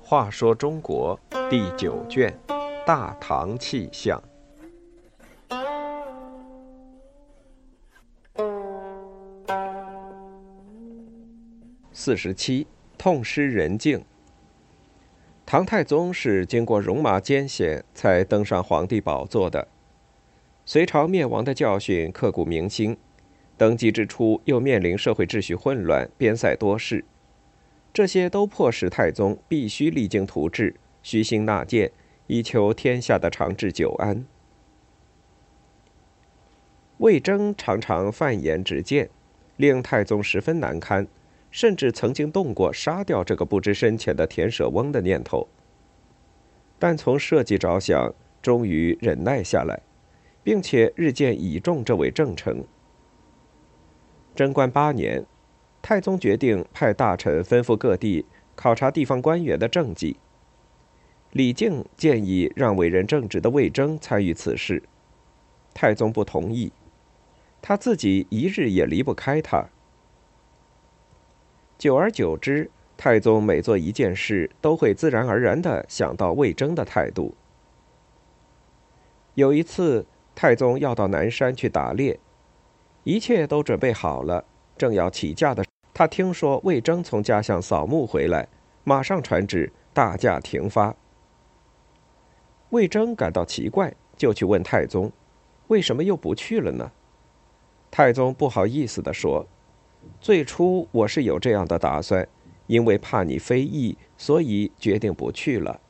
话说中国第九卷《大唐气象》四十七，痛失人境。唐太宗是经过戎马艰险才登上皇帝宝座的，隋朝灭亡的教训刻骨铭心，登基之初又面临社会秩序混乱、边塞多事。这些都迫使太宗必须励精图治、虚心纳谏，以求天下的长治久安。魏征常常犯言直谏，令太宗十分难堪，甚至曾经动过杀掉这个不知深浅的田舍翁的念头。但从社稷着想，终于忍耐下来，并且日渐倚重这位正臣。贞观八年。太宗决定派大臣吩咐各地考察地方官员的政绩。李靖建议让委任正直的魏征参与此事，太宗不同意，他自己一日也离不开他。久而久之，太宗每做一件事，都会自然而然地想到魏征的态度。有一次，太宗要到南山去打猎，一切都准备好了，正要起驾的。他听说魏征从家乡扫墓回来，马上传旨大驾停发。魏征感到奇怪，就去问太宗：“为什么又不去了呢？”太宗不好意思地说：“最初我是有这样的打算，因为怕你非议，所以决定不去了。”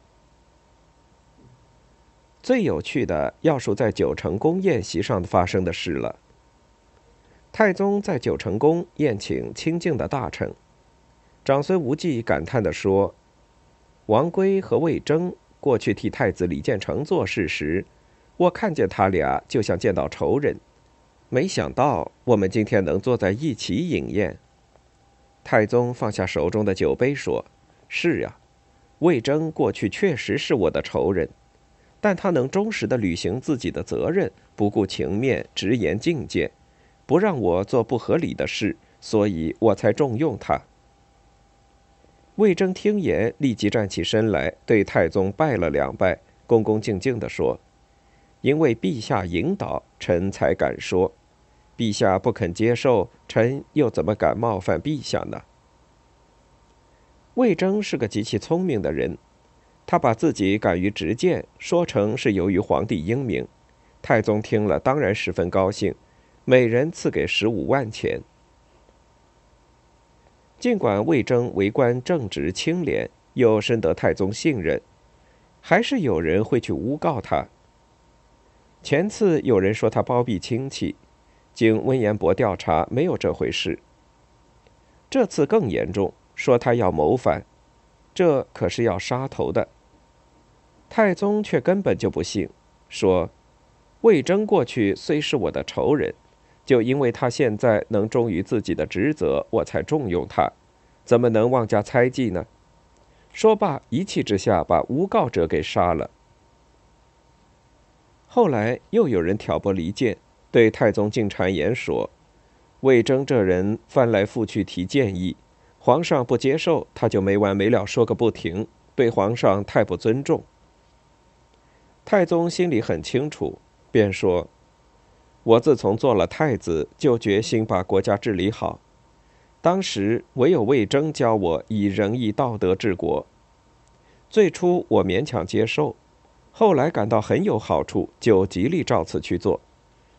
最有趣的要数在九成宫宴席上发生的事了。太宗在九成宫宴请清静的大臣，长孙无忌感叹地说：“王圭和魏征过去替太子李建成做事时，我看见他俩就像见到仇人，没想到我们今天能坐在一起饮宴。”太宗放下手中的酒杯说：“是呀，魏征过去确实是我的仇人，但他能忠实的履行自己的责任，不顾情面，直言进谏。”不让我做不合理的事，所以我才重用他。魏征听言，立即站起身来，对太宗拜了两拜，恭恭敬敬地说：“因为陛下引导，臣才敢说。陛下不肯接受，臣又怎么敢冒犯陛下呢？”魏征是个极其聪明的人，他把自己敢于直谏说成是由于皇帝英明。太宗听了，当然十分高兴。每人赐给十五万钱。尽管魏征为官正直清廉，又深得太宗信任，还是有人会去诬告他。前次有人说他包庇亲戚，经温彦博调查，没有这回事。这次更严重，说他要谋反，这可是要杀头的。太宗却根本就不信，说魏征过去虽是我的仇人。就因为他现在能忠于自己的职责，我才重用他，怎么能妄加猜忌呢？说罢，一气之下把诬告者给杀了。后来又有人挑拨离间，对太宗进谗言说：“魏征这人翻来覆去提建议，皇上不接受，他就没完没了说个不停，对皇上太不尊重。”太宗心里很清楚，便说。我自从做了太子，就决心把国家治理好。当时唯有魏征教我以仁义道德治国。最初我勉强接受，后来感到很有好处，就极力照此去做。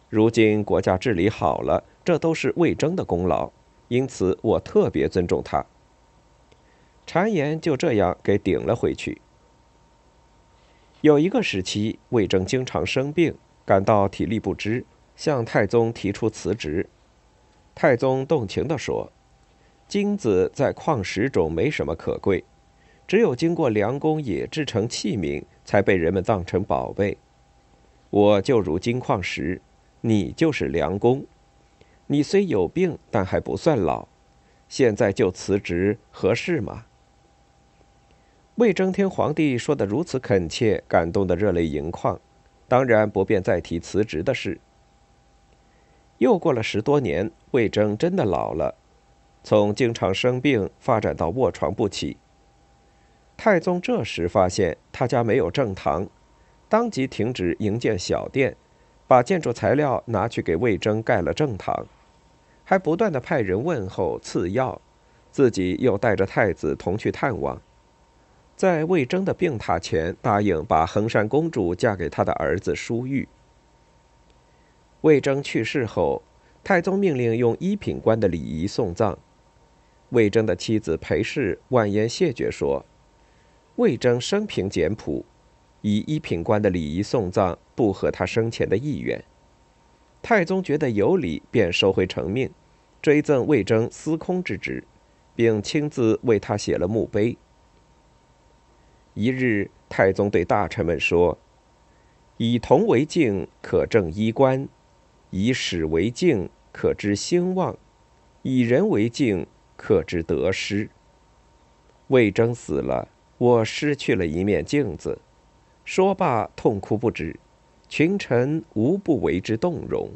如今国家治理好了，这都是魏征的功劳，因此我特别尊重他。谗言就这样给顶了回去。有一个时期，魏征经常生病，感到体力不支。向太宗提出辞职，太宗动情地说：“金子在矿石中没什么可贵，只有经过良工冶制成器皿，才被人们当成宝贝。我就如金矿石，你就是良工。你虽有病，但还不算老。现在就辞职，合适吗？”魏征听皇帝说的如此恳切，感动得热泪盈眶，当然不便再提辞职的事。又过了十多年，魏征真的老了，从经常生病发展到卧床不起。太宗这时发现他家没有正堂，当即停止营建小殿，把建筑材料拿去给魏征盖了正堂，还不断的派人问候赐药，自己又带着太子同去探望。在魏征的病榻前，答应把衡山公主嫁给他的儿子舒玉。魏征去世后，太宗命令用一品官的礼仪送葬。魏征的妻子裴氏婉言谢绝说：“魏征生平简朴，以一品官的礼仪送葬不合他生前的意愿。”太宗觉得有理，便收回成命，追赠魏征司空之职，并亲自为他写了墓碑。一日，太宗对大臣们说：“以铜为镜，可正衣冠。”以史为镜，可知兴旺；以人为镜，可知得失。魏征死了，我失去了一面镜子。说罢，痛哭不止。群臣无不为之动容。